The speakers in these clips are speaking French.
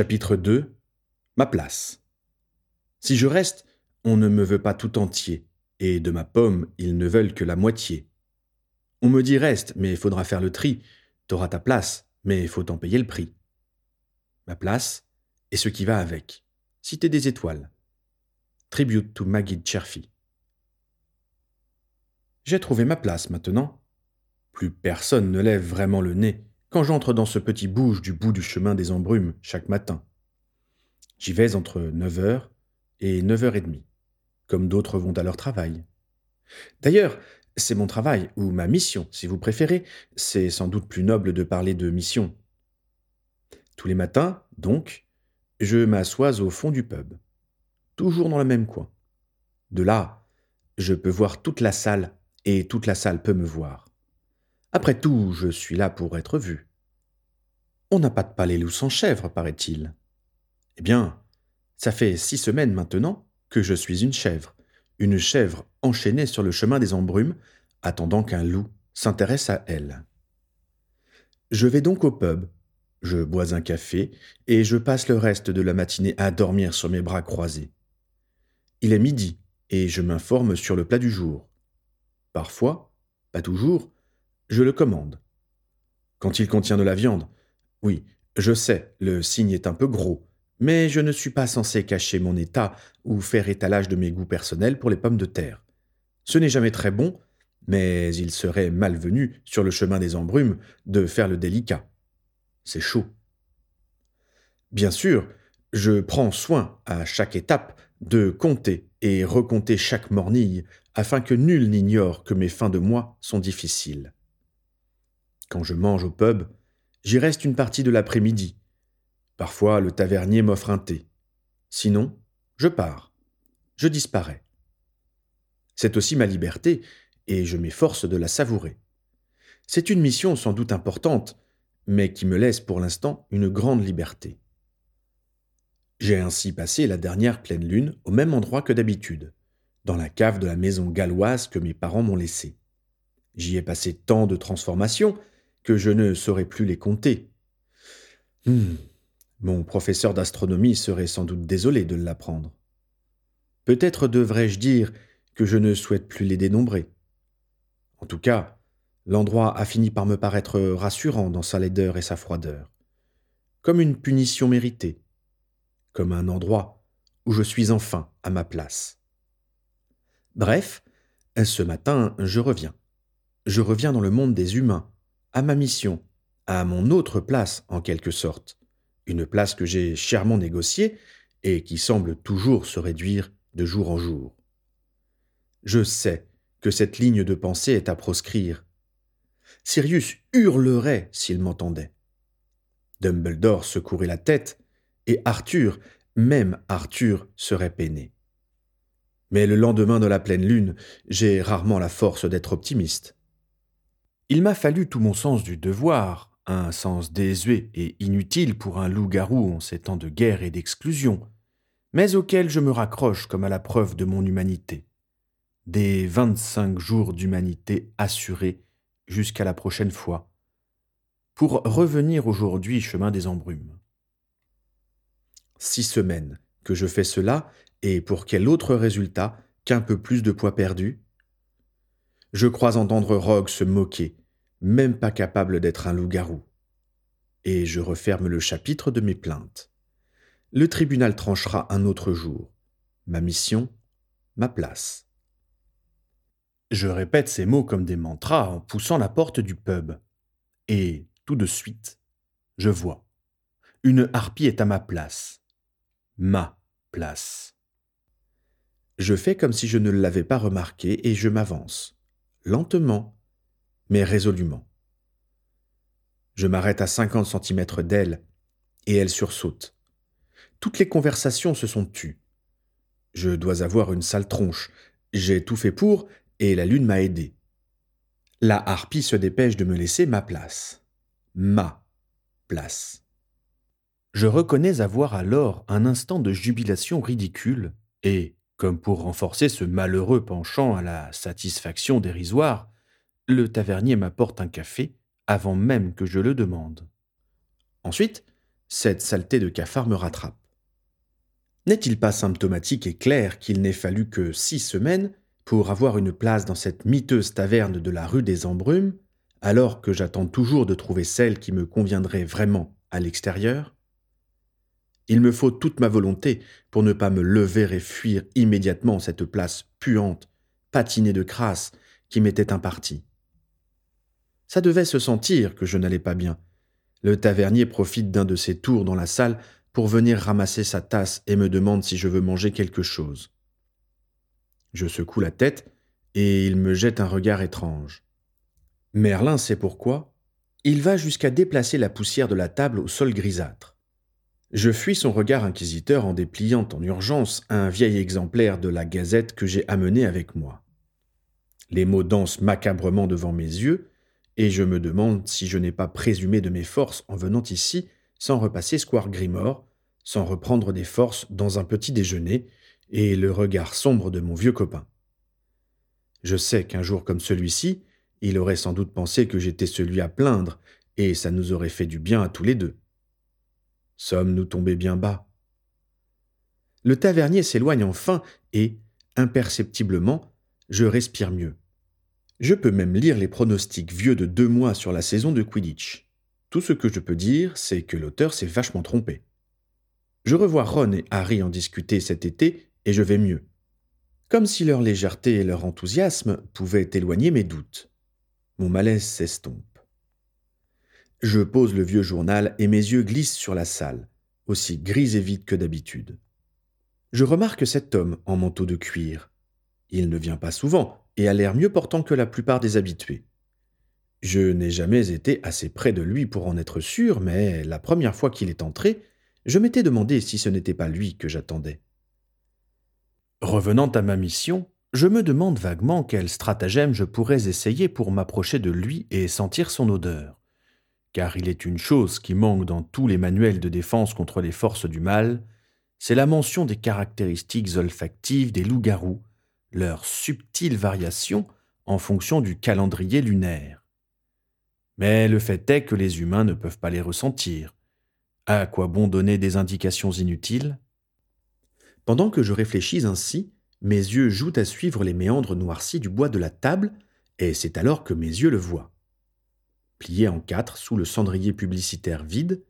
Chapitre 2 Ma place. Si je reste, on ne me veut pas tout entier, et de ma pomme, ils ne veulent que la moitié. On me dit reste, mais faudra faire le tri. T'auras ta place, mais faut en payer le prix. Ma place, et ce qui va avec. Cité des étoiles. Tribute to Maggie Cherfy. J'ai trouvé ma place maintenant. Plus personne ne lève vraiment le nez quand j'entre dans ce petit bouge du bout du chemin des embrumes chaque matin. J'y vais entre 9h et 9h30, comme d'autres vont à leur travail. D'ailleurs, c'est mon travail, ou ma mission, si vous préférez, c'est sans doute plus noble de parler de mission. Tous les matins, donc, je m'assois au fond du pub, toujours dans le même coin. De là, je peux voir toute la salle, et toute la salle peut me voir. Après tout, je suis là pour être vu. On n'a pas de palais loup sans chèvre, paraît-il. Eh bien, ça fait six semaines maintenant que je suis une chèvre, une chèvre enchaînée sur le chemin des embrumes, attendant qu'un loup s'intéresse à elle. Je vais donc au pub, je bois un café, et je passe le reste de la matinée à dormir sur mes bras croisés. Il est midi, et je m'informe sur le plat du jour. Parfois, pas toujours, je le commande. Quand il contient de la viande, oui, je sais, le signe est un peu gros, mais je ne suis pas censé cacher mon état ou faire étalage de mes goûts personnels pour les pommes de terre. Ce n'est jamais très bon, mais il serait malvenu, sur le chemin des embrumes, de faire le délicat. C'est chaud. Bien sûr, je prends soin, à chaque étape, de compter et recompter chaque mornille, afin que nul n'ignore que mes fins de mois sont difficiles. Quand je mange au pub, j'y reste une partie de l'après-midi. Parfois, le tavernier m'offre un thé. Sinon, je pars. Je disparais. C'est aussi ma liberté, et je m'efforce de la savourer. C'est une mission sans doute importante, mais qui me laisse pour l'instant une grande liberté. J'ai ainsi passé la dernière pleine lune au même endroit que d'habitude, dans la cave de la maison galloise que mes parents m'ont laissée. J'y ai passé tant de transformations que je ne saurais plus les compter. Hmm. Mon professeur d'astronomie serait sans doute désolé de l'apprendre. Peut-être devrais-je dire que je ne souhaite plus les dénombrer. En tout cas, l'endroit a fini par me paraître rassurant dans sa laideur et sa froideur, comme une punition méritée, comme un endroit où je suis enfin à ma place. Bref, ce matin, je reviens. Je reviens dans le monde des humains, à ma mission, à mon autre place en quelque sorte, une place que j'ai chèrement négociée et qui semble toujours se réduire de jour en jour. Je sais que cette ligne de pensée est à proscrire. Sirius hurlerait s'il m'entendait. Dumbledore secourait la tête, et Arthur, même Arthur, serait peiné. Mais le lendemain de la pleine lune, j'ai rarement la force d'être optimiste. Il m'a fallu tout mon sens du devoir, un sens désuet et inutile pour un loup-garou en ces temps de guerre et d'exclusion, mais auquel je me raccroche comme à la preuve de mon humanité. Des vingt-cinq jours d'humanité assurés jusqu'à la prochaine fois, pour revenir aujourd'hui chemin des embrumes. Six semaines que je fais cela, et pour quel autre résultat qu'un peu plus de poids perdu? Je crois entendre Rogue se moquer, même pas capable d'être un loup-garou. Et je referme le chapitre de mes plaintes. Le tribunal tranchera un autre jour. Ma mission, ma place. Je répète ces mots comme des mantras en poussant la porte du pub. Et, tout de suite, je vois. Une harpie est à ma place. Ma place. Je fais comme si je ne l'avais pas remarqué et je m'avance, lentement, mais résolument. Je m'arrête à cinquante centimètres d'elle, et elle sursaute. Toutes les conversations se sont tues. Je dois avoir une sale tronche. J'ai tout fait pour, et la lune m'a aidé. La harpie se dépêche de me laisser ma place. Ma place. Je reconnais avoir alors un instant de jubilation ridicule, et, comme pour renforcer ce malheureux penchant à la satisfaction dérisoire, le tavernier m'apporte un café avant même que je le demande. Ensuite, cette saleté de cafard me rattrape. N'est-il pas symptomatique et clair qu'il n'ait fallu que six semaines pour avoir une place dans cette miteuse taverne de la rue des Embrumes, alors que j'attends toujours de trouver celle qui me conviendrait vraiment à l'extérieur? Il me faut toute ma volonté pour ne pas me lever et fuir immédiatement cette place puante, patinée de crasse, qui m'était impartie. Ça devait se sentir que je n'allais pas bien. Le tavernier profite d'un de ses tours dans la salle pour venir ramasser sa tasse et me demande si je veux manger quelque chose. Je secoue la tête et il me jette un regard étrange. Merlin sait pourquoi. Il va jusqu'à déplacer la poussière de la table au sol grisâtre. Je fuis son regard inquisiteur en dépliant en urgence un vieil exemplaire de la gazette que j'ai amené avec moi. Les mots dansent macabrement devant mes yeux, et je me demande si je n'ai pas présumé de mes forces en venant ici sans repasser Square Grimore, sans reprendre des forces dans un petit déjeuner, et le regard sombre de mon vieux copain. Je sais qu'un jour comme celui-ci, il aurait sans doute pensé que j'étais celui à plaindre, et ça nous aurait fait du bien à tous les deux. Sommes-nous tombés bien bas Le tavernier s'éloigne enfin, et, imperceptiblement, je respire mieux. Je peux même lire les pronostics vieux de deux mois sur la saison de Quidditch. Tout ce que je peux dire, c'est que l'auteur s'est vachement trompé. Je revois Ron et Harry en discuter cet été et je vais mieux. Comme si leur légèreté et leur enthousiasme pouvaient éloigner mes doutes. Mon malaise s'estompe. Je pose le vieux journal et mes yeux glissent sur la salle, aussi grise et vide que d'habitude. Je remarque cet homme en manteau de cuir. Il ne vient pas souvent et a l'air mieux portant que la plupart des habitués. Je n'ai jamais été assez près de lui pour en être sûr, mais la première fois qu'il est entré, je m'étais demandé si ce n'était pas lui que j'attendais. Revenant à ma mission, je me demande vaguement quel stratagème je pourrais essayer pour m'approcher de lui et sentir son odeur. Car il est une chose qui manque dans tous les manuels de défense contre les forces du mal, c'est la mention des caractéristiques olfactives des loups-garous, leurs subtiles variations en fonction du calendrier lunaire. Mais le fait est que les humains ne peuvent pas les ressentir. À quoi bon donner des indications inutiles? Pendant que je réfléchis ainsi, mes yeux jouent à suivre les méandres noircis du bois de la table, et c'est alors que mes yeux le voient. Plié en quatre sous le cendrier publicitaire vide,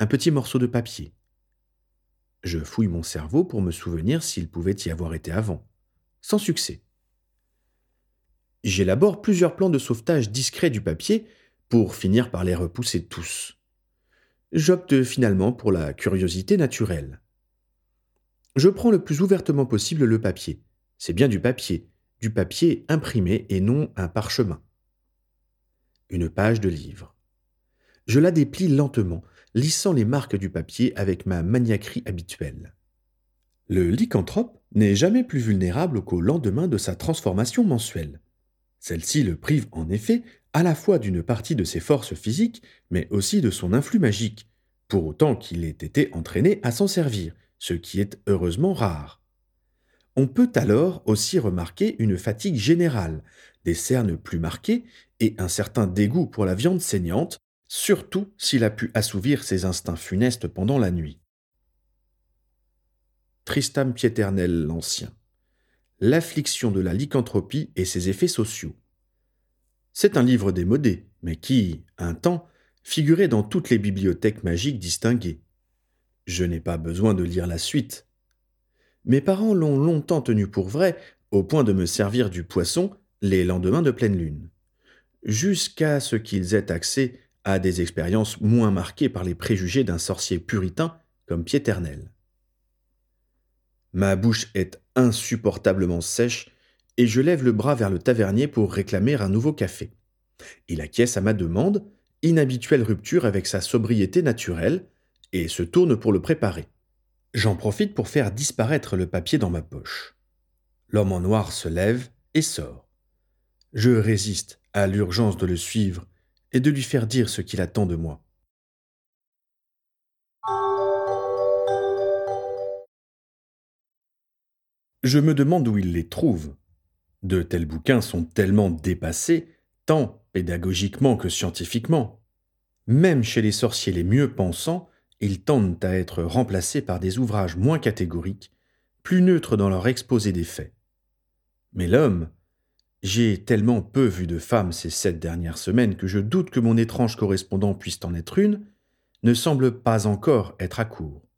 un petit morceau de papier. Je fouille mon cerveau pour me souvenir s'il pouvait y avoir été avant. Sans succès. J'élabore plusieurs plans de sauvetage discrets du papier pour finir par les repousser tous. J'opte finalement pour la curiosité naturelle. Je prends le plus ouvertement possible le papier. C'est bien du papier, du papier imprimé et non un parchemin. Une page de livre. Je la déplie lentement, lissant les marques du papier avec ma maniaquerie habituelle. Le lycanthrope n'est jamais plus vulnérable qu'au lendemain de sa transformation mensuelle. Celle-ci le prive en effet à la fois d'une partie de ses forces physiques, mais aussi de son influx magique, pour autant qu'il ait été entraîné à s'en servir, ce qui est heureusement rare. On peut alors aussi remarquer une fatigue générale, des cernes plus marquées et un certain dégoût pour la viande saignante, surtout s'il a pu assouvir ses instincts funestes pendant la nuit. Tristam Pieternel l'Ancien. L'affliction de la lycanthropie et ses effets sociaux. C'est un livre démodé, mais qui, un temps, figurait dans toutes les bibliothèques magiques distinguées. Je n'ai pas besoin de lire la suite. Mes parents l'ont longtemps tenu pour vrai, au point de me servir du poisson les lendemains de pleine lune, jusqu'à ce qu'ils aient accès à des expériences moins marquées par les préjugés d'un sorcier puritain comme Piéternel. Ma bouche est insupportablement sèche et je lève le bras vers le tavernier pour réclamer un nouveau café. Il acquiesce à ma demande, inhabituelle rupture avec sa sobriété naturelle, et se tourne pour le préparer. J'en profite pour faire disparaître le papier dans ma poche. L'homme en noir se lève et sort. Je résiste à l'urgence de le suivre et de lui faire dire ce qu'il attend de moi. Je me demande où il les trouve. De tels bouquins sont tellement dépassés, tant pédagogiquement que scientifiquement. Même chez les sorciers les mieux pensants, ils tendent à être remplacés par des ouvrages moins catégoriques, plus neutres dans leur exposé des faits. Mais l'homme, j'ai tellement peu vu de femmes ces sept dernières semaines que je doute que mon étrange correspondant puisse en être une, ne semble pas encore être à court.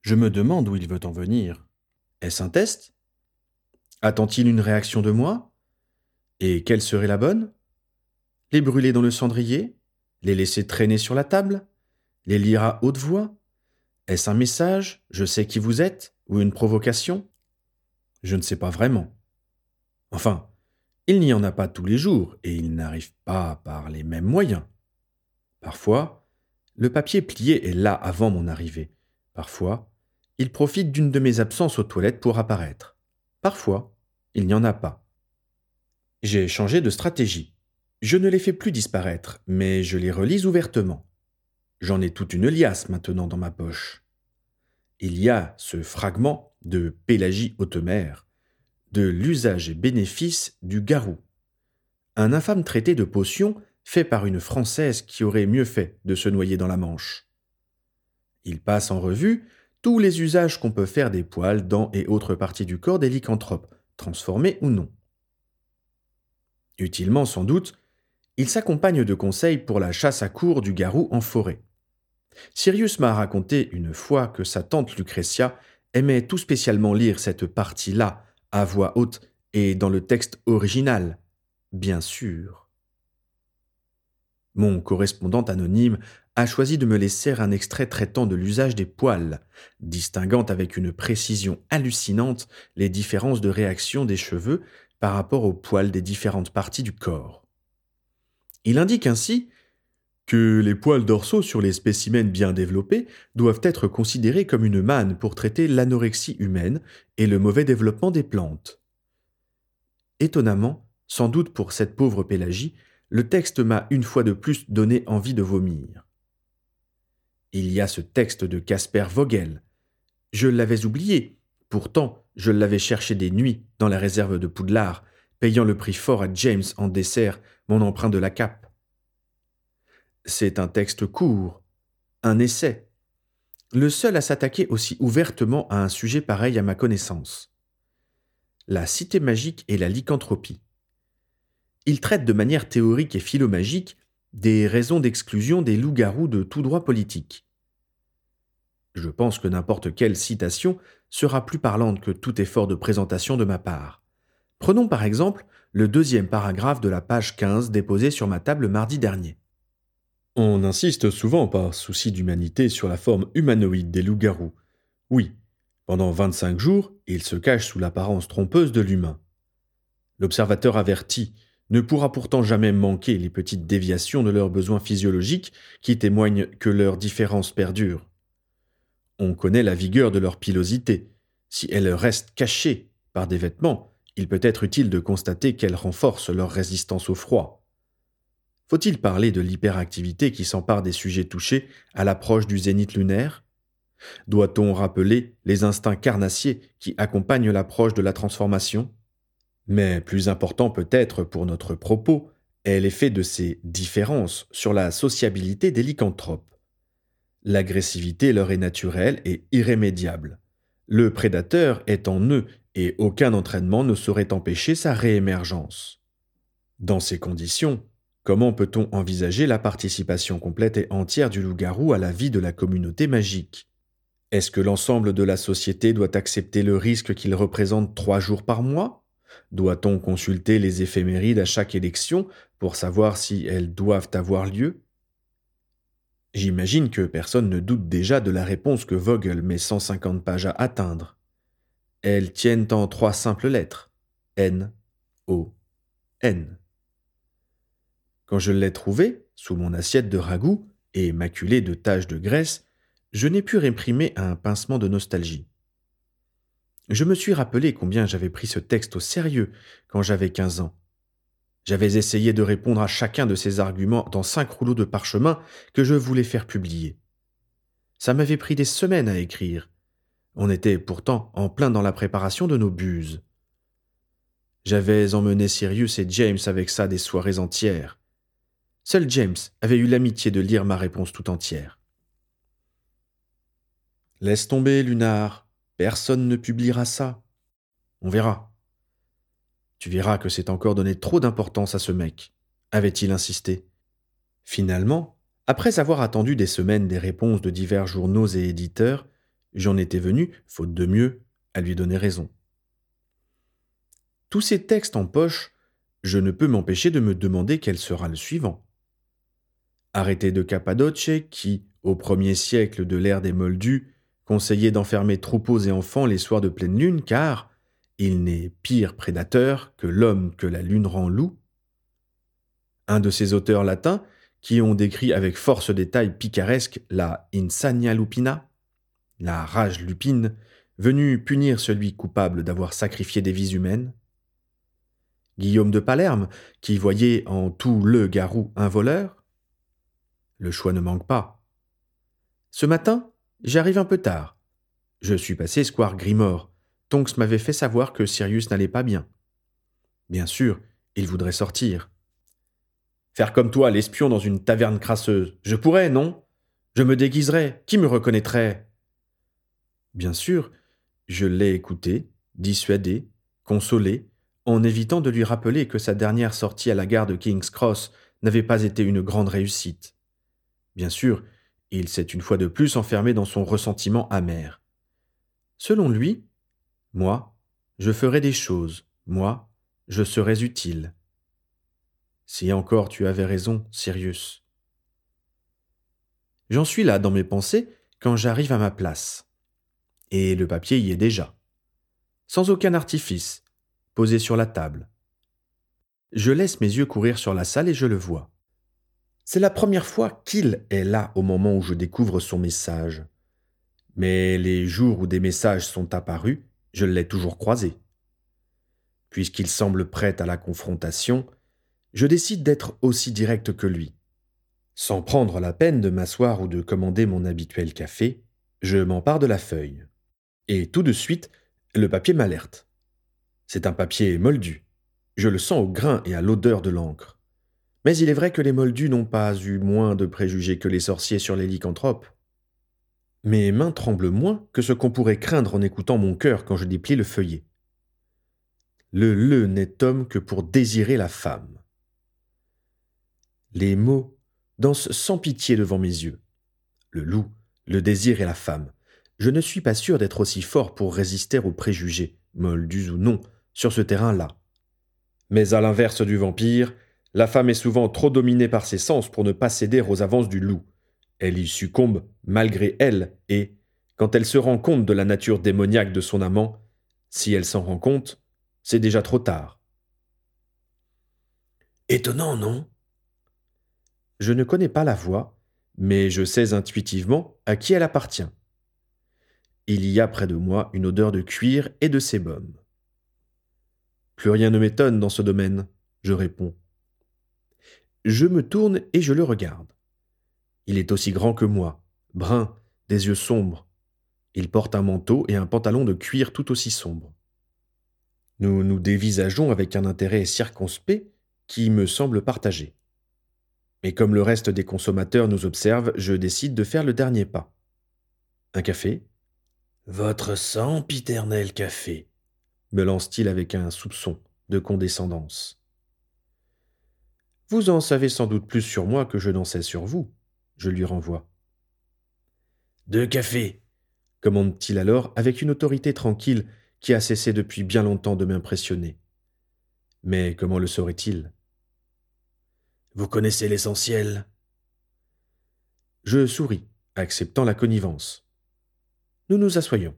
Je me demande où il veut en venir. Est-ce un test? Attend-il une réaction de moi? Et quelle serait la bonne? Les brûler dans le cendrier? Les laisser traîner sur la table? Les lire à haute voix? Est-ce un message? Je sais qui vous êtes? Ou une provocation? Je ne sais pas vraiment. Enfin, il n'y en a pas tous les jours et il n'arrive pas par les mêmes moyens. Parfois, le papier plié est là avant mon arrivée. Parfois, il profite d'une de mes absences aux toilettes pour apparaître. Parfois, il n'y en a pas. J'ai changé de stratégie. Je ne les fais plus disparaître, mais je les relise ouvertement. J'en ai toute une liasse maintenant dans ma poche. Il y a ce fragment de Pélagie Haute-Mer, de l'usage et bénéfice du garou. Un infâme traité de potion fait par une Française qui aurait mieux fait de se noyer dans la Manche. Il passe en revue tous les usages qu'on peut faire des poils, dents et autres parties du corps des lycanthropes, transformés ou non. Utilement sans doute, il s'accompagne de conseils pour la chasse à court du garou en forêt. Sirius m'a raconté une fois que sa tante Lucretia aimait tout spécialement lire cette partie-là à voix haute et dans le texte original, bien sûr. Mon correspondant anonyme a choisi de me laisser un extrait traitant de l'usage des poils, distinguant avec une précision hallucinante les différences de réaction des cheveux par rapport aux poils des différentes parties du corps. Il indique ainsi que les poils dorsaux sur les spécimens bien développés doivent être considérés comme une manne pour traiter l'anorexie humaine et le mauvais développement des plantes. Étonnamment, sans doute pour cette pauvre Pélagie, le texte m'a une fois de plus donné envie de vomir. Il y a ce texte de Casper Vogel. Je l'avais oublié, pourtant je l'avais cherché des nuits dans la réserve de Poudlard, payant le prix fort à James en dessert mon emprunt de la cape. C'est un texte court, un essai, le seul à s'attaquer aussi ouvertement à un sujet pareil à ma connaissance. La cité magique et la lycanthropie. Il traite de manière théorique et philomagique des raisons d'exclusion des loups-garous de tout droit politique. Je pense que n'importe quelle citation sera plus parlante que tout effort de présentation de ma part. Prenons par exemple le deuxième paragraphe de la page 15 déposée sur ma table mardi dernier. On insiste souvent par souci d'humanité sur la forme humanoïde des loups-garous. Oui, pendant 25 jours, ils se cachent sous l'apparence trompeuse de l'humain. L'observateur averti ne pourra pourtant jamais manquer les petites déviations de leurs besoins physiologiques qui témoignent que leurs différences perdurent. On connaît la vigueur de leur pilosité. Si elles restent cachées par des vêtements, il peut être utile de constater qu'elles renforcent leur résistance au froid. Faut-il parler de l'hyperactivité qui s'empare des sujets touchés à l'approche du zénith lunaire? Doit-on rappeler les instincts carnassiers qui accompagnent l'approche de la transformation? Mais plus important peut-être pour notre propos est l'effet de ces différences sur la sociabilité des lycanthropes. L'agressivité leur est naturelle et irrémédiable. Le prédateur est en eux et aucun entraînement ne saurait empêcher sa réémergence. Dans ces conditions, comment peut-on envisager la participation complète et entière du loup-garou à la vie de la communauté magique? Est-ce que l'ensemble de la société doit accepter le risque qu'il représente trois jours par mois? Doit-on consulter les éphémérides à chaque élection pour savoir si elles doivent avoir lieu? J'imagine que personne ne doute déjà de la réponse que Vogel met 150 pages à atteindre. Elles tiennent en trois simples lettres N, O, N. Quand je l'ai trouvée, sous mon assiette de ragoût et maculée de taches de graisse, je n'ai pu réprimer un pincement de nostalgie. Je me suis rappelé combien j'avais pris ce texte au sérieux quand j'avais quinze ans. J'avais essayé de répondre à chacun de ces arguments dans cinq rouleaux de parchemin que je voulais faire publier. Ça m'avait pris des semaines à écrire. On était pourtant en plein dans la préparation de nos buses. J'avais emmené Sirius et James avec ça des soirées entières. Seul James avait eu l'amitié de lire ma réponse tout entière. Laisse tomber, Lunar. Personne ne publiera ça. On verra. Tu verras que c'est encore donné trop d'importance à ce mec, avait-il insisté. Finalement, après avoir attendu des semaines des réponses de divers journaux et éditeurs, j'en étais venu, faute de mieux, à lui donner raison. Tous ces textes en poche, je ne peux m'empêcher de me demander quel sera le suivant. Arrêté de Cappadoce, qui, au premier siècle de l'ère des Moldus, conseillait d'enfermer troupeaux et enfants les soirs de pleine lune, car il n'est pire prédateur que l'homme que la lune rend loup. Un de ces auteurs latins qui ont décrit avec force détail picaresque la insania lupina, la rage lupine, venue punir celui coupable d'avoir sacrifié des vies humaines. Guillaume de Palerme, qui voyait en tout le garou un voleur. Le choix ne manque pas. Ce matin, j'arrive un peu tard. Je suis passé square Grimord. Tonks m'avait fait savoir que Sirius n'allait pas bien. Bien sûr, il voudrait sortir. Faire comme toi, l'espion dans une taverne crasseuse. Je pourrais, non? Je me déguiserais. Qui me reconnaîtrait? Bien sûr, je l'ai écouté, dissuadé, consolé, en évitant de lui rappeler que sa dernière sortie à la gare de King's Cross n'avait pas été une grande réussite. Bien sûr, il s'est une fois de plus enfermé dans son ressentiment amer. Selon lui, moi, je ferai des choses, moi, je serais utile. Si encore tu avais raison, Sirius. J'en suis là dans mes pensées quand j'arrive à ma place. Et le papier y est déjà. Sans aucun artifice, posé sur la table. Je laisse mes yeux courir sur la salle et je le vois. C'est la première fois qu'il est là au moment où je découvre son message. Mais les jours où des messages sont apparus, je l'ai toujours croisé. Puisqu'il semble prêt à la confrontation, je décide d'être aussi direct que lui. Sans prendre la peine de m'asseoir ou de commander mon habituel café, je m'empare de la feuille. Et tout de suite, le papier m'alerte. C'est un papier moldu. Je le sens au grain et à l'odeur de l'encre. Mais il est vrai que les moldus n'ont pas eu moins de préjugés que les sorciers sur les lycanthropes. Mes mains tremblent moins que ce qu'on pourrait craindre en écoutant mon cœur quand je déplie le feuillet. Le le n'est homme que pour désirer la femme. Les mots dansent sans pitié devant mes yeux. Le loup, le désir et la femme. Je ne suis pas sûr d'être aussi fort pour résister aux préjugés, moldus ou non, sur ce terrain-là. Mais à l'inverse du vampire, la femme est souvent trop dominée par ses sens pour ne pas céder aux avances du loup. Elle y succombe malgré elle, et, quand elle se rend compte de la nature démoniaque de son amant, si elle s'en rend compte, c'est déjà trop tard. Étonnant, non? Je ne connais pas la voix, mais je sais intuitivement à qui elle appartient. Il y a près de moi une odeur de cuir et de sébum. Plus rien ne m'étonne dans ce domaine, je réponds. Je me tourne et je le regarde. Il est aussi grand que moi, brun, des yeux sombres. Il porte un manteau et un pantalon de cuir tout aussi sombre. Nous nous dévisageons avec un intérêt circonspect qui me semble partagé. Mais comme le reste des consommateurs nous observe, je décide de faire le dernier pas. Un café? Votre sempiternel café, me lance-t-il avec un soupçon de condescendance. Vous en savez sans doute plus sur moi que je n'en sais sur vous, je lui renvoie. Deux cafés, commande-t-il alors avec une autorité tranquille qui a cessé depuis bien longtemps de m'impressionner. Mais comment le saurait-il? Vous connaissez l'essentiel Je souris, acceptant la connivence. Nous nous assoyons.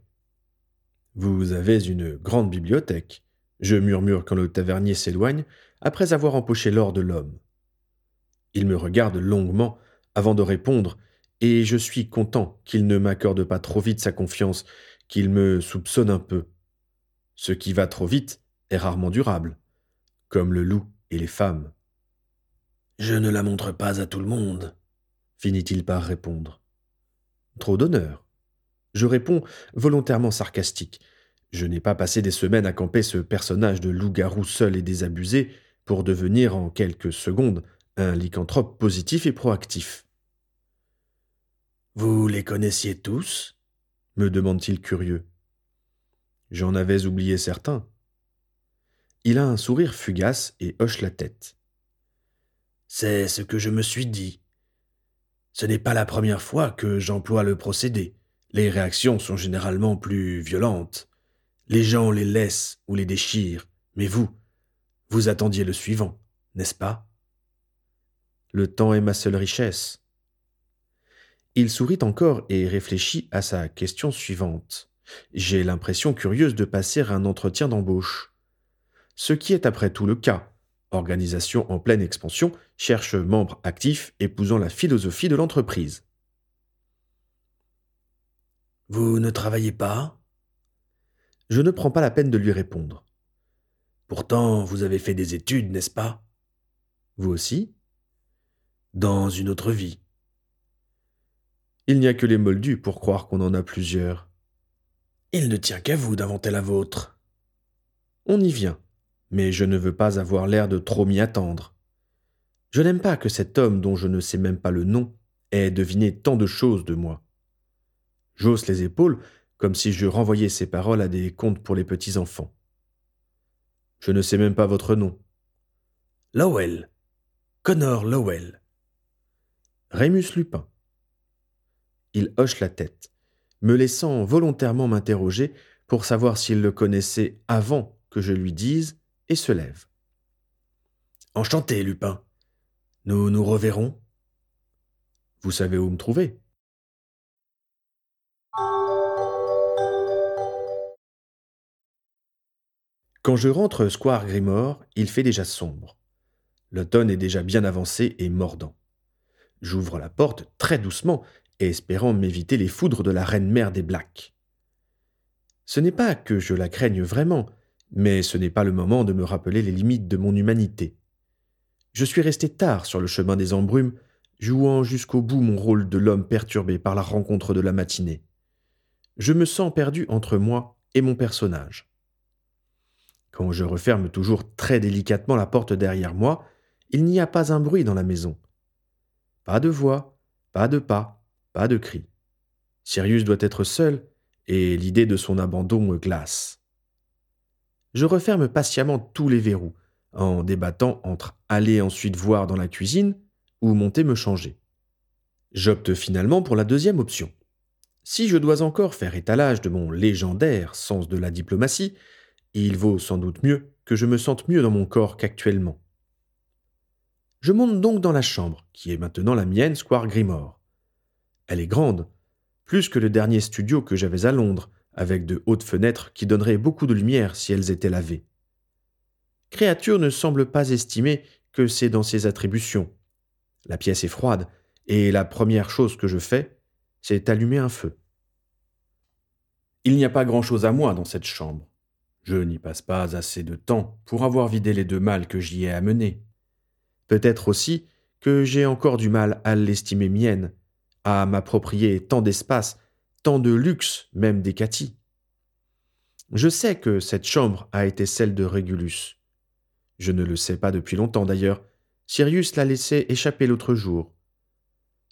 Vous avez une grande bibliothèque, je murmure quand le tavernier s'éloigne, après avoir empoché l'or de l'homme. Il me regarde longuement avant de répondre, et je suis content qu'il ne m'accorde pas trop vite sa confiance, qu'il me soupçonne un peu. Ce qui va trop vite est rarement durable, comme le loup et les femmes. Je ne la montre pas à tout le monde, finit-il par répondre. Trop d'honneur. Je réponds volontairement sarcastique. Je n'ai pas passé des semaines à camper ce personnage de loup-garou seul et désabusé pour devenir en quelques secondes un lycanthrope positif et proactif. Vous les connaissiez tous? me demande-t-il curieux. J'en avais oublié certains. Il a un sourire fugace et hoche la tête. C'est ce que je me suis dit. Ce n'est pas la première fois que j'emploie le procédé. Les réactions sont généralement plus violentes. Les gens les laissent ou les déchirent, mais vous, vous attendiez le suivant, n'est-ce pas? Le temps est ma seule richesse. Il sourit encore et réfléchit à sa question suivante. J'ai l'impression curieuse de passer un entretien d'embauche. Ce qui est après tout le cas. Organisation en pleine expansion cherche membres actifs épousant la philosophie de l'entreprise. Vous ne travaillez pas? Je ne prends pas la peine de lui répondre. Pourtant, vous avez fait des études, n'est-ce pas? Vous aussi? Dans une autre vie. Il n'y a que les moldus pour croire qu'on en a plusieurs. Il ne tient qu'à vous d'inventer la vôtre. On y vient, mais je ne veux pas avoir l'air de trop m'y attendre. Je n'aime pas que cet homme dont je ne sais même pas le nom ait deviné tant de choses de moi. J'hausse les épaules comme si je renvoyais ces paroles à des contes pour les petits enfants. Je ne sais même pas votre nom. Lowell. Connor Lowell. Rémus Lupin. Il hoche la tête me laissant volontairement m'interroger pour savoir s'il le connaissait avant que je lui dise, et se lève. Enchanté, Lupin. Nous nous reverrons. Vous savez où me trouver. Quand je rentre Square Grimore, il fait déjà sombre. L'automne est déjà bien avancé et mordant. J'ouvre la porte très doucement espérant m'éviter les foudres de la reine mère des Blacks. Ce n'est pas que je la craigne vraiment, mais ce n'est pas le moment de me rappeler les limites de mon humanité. Je suis resté tard sur le chemin des embrumes, jouant jusqu'au bout mon rôle de l'homme perturbé par la rencontre de la matinée. Je me sens perdu entre moi et mon personnage. Quand je referme toujours très délicatement la porte derrière moi, il n'y a pas un bruit dans la maison. Pas de voix, pas de pas, pas de cri. Sirius doit être seul, et l'idée de son abandon me glace. Je referme patiemment tous les verrous, en débattant entre aller ensuite voir dans la cuisine ou monter me changer. J'opte finalement pour la deuxième option. Si je dois encore faire étalage de mon légendaire sens de la diplomatie, il vaut sans doute mieux que je me sente mieux dans mon corps qu'actuellement. Je monte donc dans la chambre, qui est maintenant la mienne, Square Grimore. Elle est grande, plus que le dernier studio que j'avais à Londres, avec de hautes fenêtres qui donneraient beaucoup de lumière si elles étaient lavées. Créature ne semble pas estimer que c'est dans ses attributions. La pièce est froide, et la première chose que je fais, c'est allumer un feu. Il n'y a pas grand-chose à moi dans cette chambre. Je n'y passe pas assez de temps pour avoir vidé les deux mâles que j'y ai amenés. Peut-être aussi que j'ai encore du mal à l'estimer mienne, à m'approprier tant d'espace, tant de luxe même des Cathy. Je sais que cette chambre a été celle de Régulus. Je ne le sais pas depuis longtemps d'ailleurs. Sirius l'a laissé échapper l'autre jour.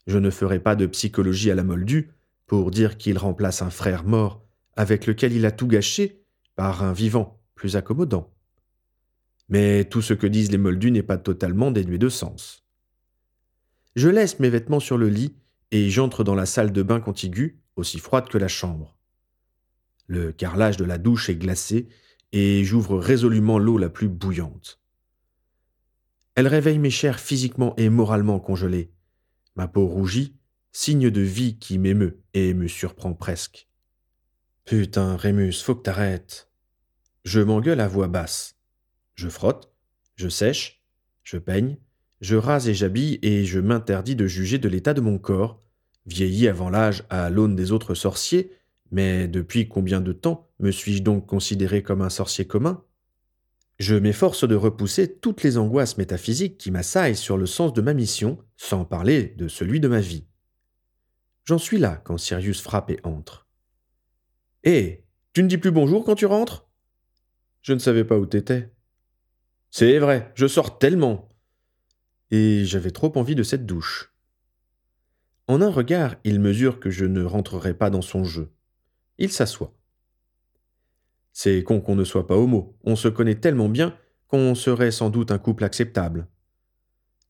Je ne ferai pas de psychologie à la moldue pour dire qu'il remplace un frère mort avec lequel il a tout gâché par un vivant plus accommodant. Mais tout ce que disent les moldus n'est pas totalement dénué de sens. Je laisse mes vêtements sur le lit et j'entre dans la salle de bain contiguë, aussi froide que la chambre. Le carrelage de la douche est glacé, et j'ouvre résolument l'eau la plus bouillante. Elle réveille mes chairs physiquement et moralement congelées. Ma peau rougit, signe de vie qui m'émeut et me surprend presque. Putain, Rémus, faut que t'arrêtes. Je m'engueule à voix basse. Je frotte, je sèche, je peigne, je rase et j'habille et je m'interdis de juger de l'état de mon corps, vieilli avant l'âge à l'aune des autres sorciers, mais depuis combien de temps me suis-je donc considéré comme un sorcier commun? Je m'efforce de repousser toutes les angoisses métaphysiques qui m'assaillent sur le sens de ma mission, sans parler de celui de ma vie. J'en suis là quand Sirius frappe et entre. Hé, tu ne dis plus bonjour quand tu rentres? Je ne savais pas où t'étais. C'est vrai, je sors tellement et j'avais trop envie de cette douche. En un regard, il mesure que je ne rentrerai pas dans son jeu. Il s'assoit. C'est con qu'on ne soit pas homo. On se connaît tellement bien qu'on serait sans doute un couple acceptable.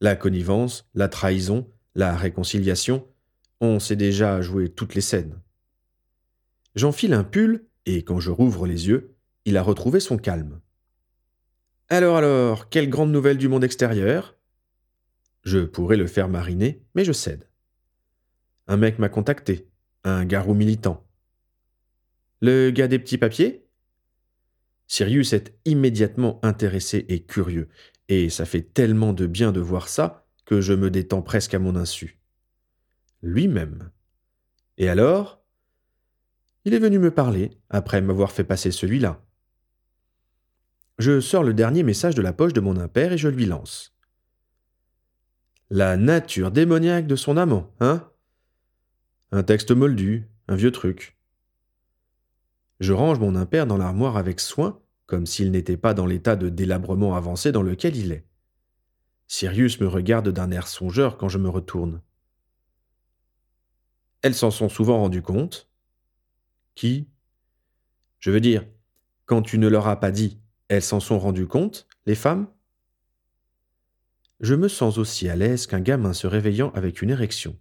La connivence, la trahison, la réconciliation, on sait déjà jouer toutes les scènes. J'enfile un pull et quand je rouvre les yeux, il a retrouvé son calme. Alors alors, quelle grande nouvelle du monde extérieur Je pourrais le faire mariner, mais je cède. Un mec m'a contacté, un garou militant. Le gars des petits papiers? Sirius est immédiatement intéressé et curieux, et ça fait tellement de bien de voir ça que je me détends presque à mon insu. Lui-même. Et alors? Il est venu me parler, après m'avoir fait passer celui-là. Je sors le dernier message de la poche de mon impère et je lui lance. La nature démoniaque de son amant, hein? Un texte moldu, un vieux truc. Je range mon impère dans l'armoire avec soin, comme s'il n'était pas dans l'état de délabrement avancé dans lequel il est. Sirius me regarde d'un air songeur quand je me retourne. Elles s'en sont souvent rendues compte. Qui? Je veux dire, quand tu ne leur as pas dit, elles s'en sont rendues compte, les femmes? Je me sens aussi à l'aise qu'un gamin se réveillant avec une érection.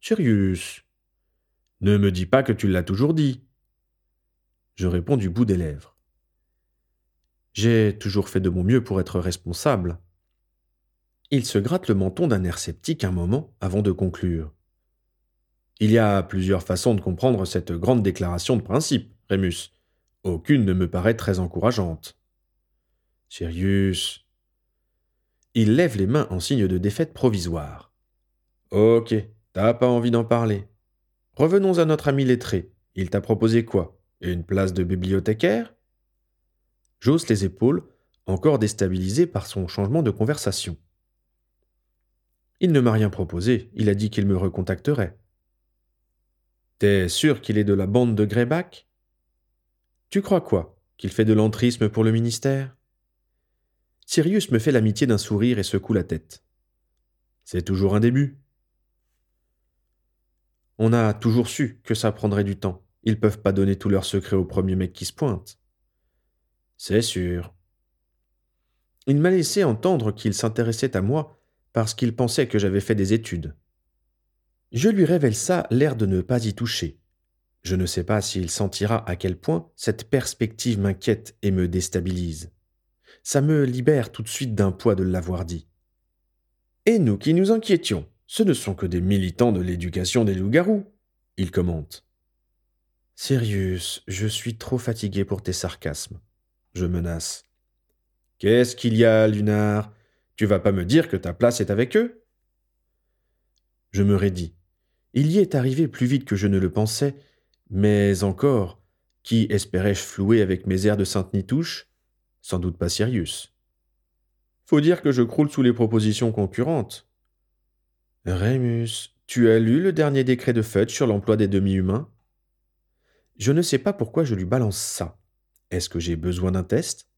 Sirius Ne me dis pas que tu l'as toujours dit. Je réponds du bout des lèvres. J'ai toujours fait de mon mieux pour être responsable. Il se gratte le menton d'un air sceptique un moment avant de conclure. Il y a plusieurs façons de comprendre cette grande déclaration de principe, Rémus. Aucune ne me paraît très encourageante. Sirius. Il lève les mains en signe de défaite provisoire. Ok, t'as pas envie d'en parler. Revenons à notre ami lettré. Il t'a proposé quoi? Une place de bibliothécaire? J'ose les épaules, encore déstabilisé par son changement de conversation. Il ne m'a rien proposé, il a dit qu'il me recontacterait. T'es sûr qu'il est de la bande de Greyback? Tu crois quoi? Qu'il fait de l'entrisme pour le ministère? Sirius me fait l'amitié d'un sourire et secoue la tête. C'est toujours un début. On a toujours su que ça prendrait du temps. Ils peuvent pas donner tous leurs secrets au premier mec qui se pointe. C'est sûr. Il m'a laissé entendre qu'il s'intéressait à moi parce qu'il pensait que j'avais fait des études. Je lui révèle ça, l'air de ne pas y toucher. Je ne sais pas s'il sentira à quel point cette perspective m'inquiète et me déstabilise. Ça me libère tout de suite d'un poids de l'avoir dit. Et nous qui nous inquiétions, ce ne sont que des militants de l'éducation des loups-garous, il commente. Sirius, je suis trop fatigué pour tes sarcasmes je menace. Qu'est-ce qu'il y a, Lunar Tu vas pas me dire que ta place est avec eux? Je me raidis. Il y est arrivé plus vite que je ne le pensais, mais encore, qui espérais-je flouer avec mes airs de Sainte-Nitouche Sans doute pas Sirius. Faut dire que je croule sous les propositions concurrentes. Rémus, tu as lu le dernier décret de Fudge sur l'emploi des demi-humains? Je ne sais pas pourquoi je lui balance ça. Est-ce que j'ai besoin d'un test?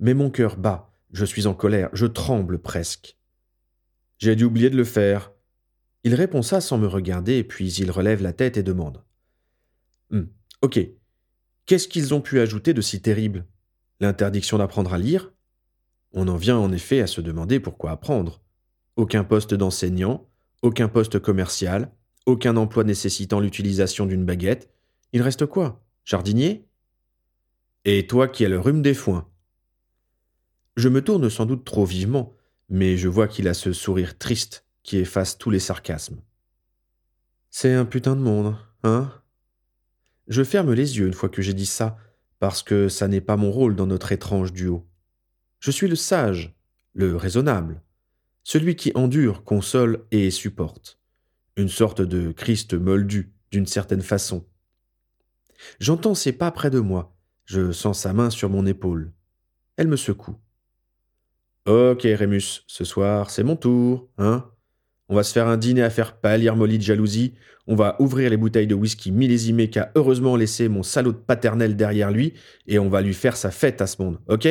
Mais mon cœur bat, je suis en colère, je tremble presque. J'ai dû oublier de le faire. Il répond ça sans me regarder, puis il relève la tête et demande. Hum, ok. Qu'est-ce qu'ils ont pu ajouter de si terrible? L'interdiction d'apprendre à lire? On en vient en effet à se demander pourquoi apprendre. Aucun poste d'enseignant, aucun poste commercial, aucun emploi nécessitant l'utilisation d'une baguette. Il reste quoi? Jardinier? Et toi qui as le rhume des foins? Je me tourne sans doute trop vivement, mais je vois qu'il a ce sourire triste qui efface tous les sarcasmes. C'est un putain de monde, hein? Je ferme les yeux une fois que j'ai dit ça, parce que ça n'est pas mon rôle dans notre étrange duo. Je suis le sage, le raisonnable, celui qui endure, console et supporte, une sorte de Christ moldu, d'une certaine façon. J'entends ses pas près de moi, je sens sa main sur mon épaule. Elle me secoue. Ok, Rémus, ce soir, c'est mon tour, hein? On va se faire un dîner à faire pâlir Molly de jalousie, on va ouvrir les bouteilles de whisky millésimées qu'a heureusement laissé mon salaud paternel derrière lui, et on va lui faire sa fête à ce monde, ok?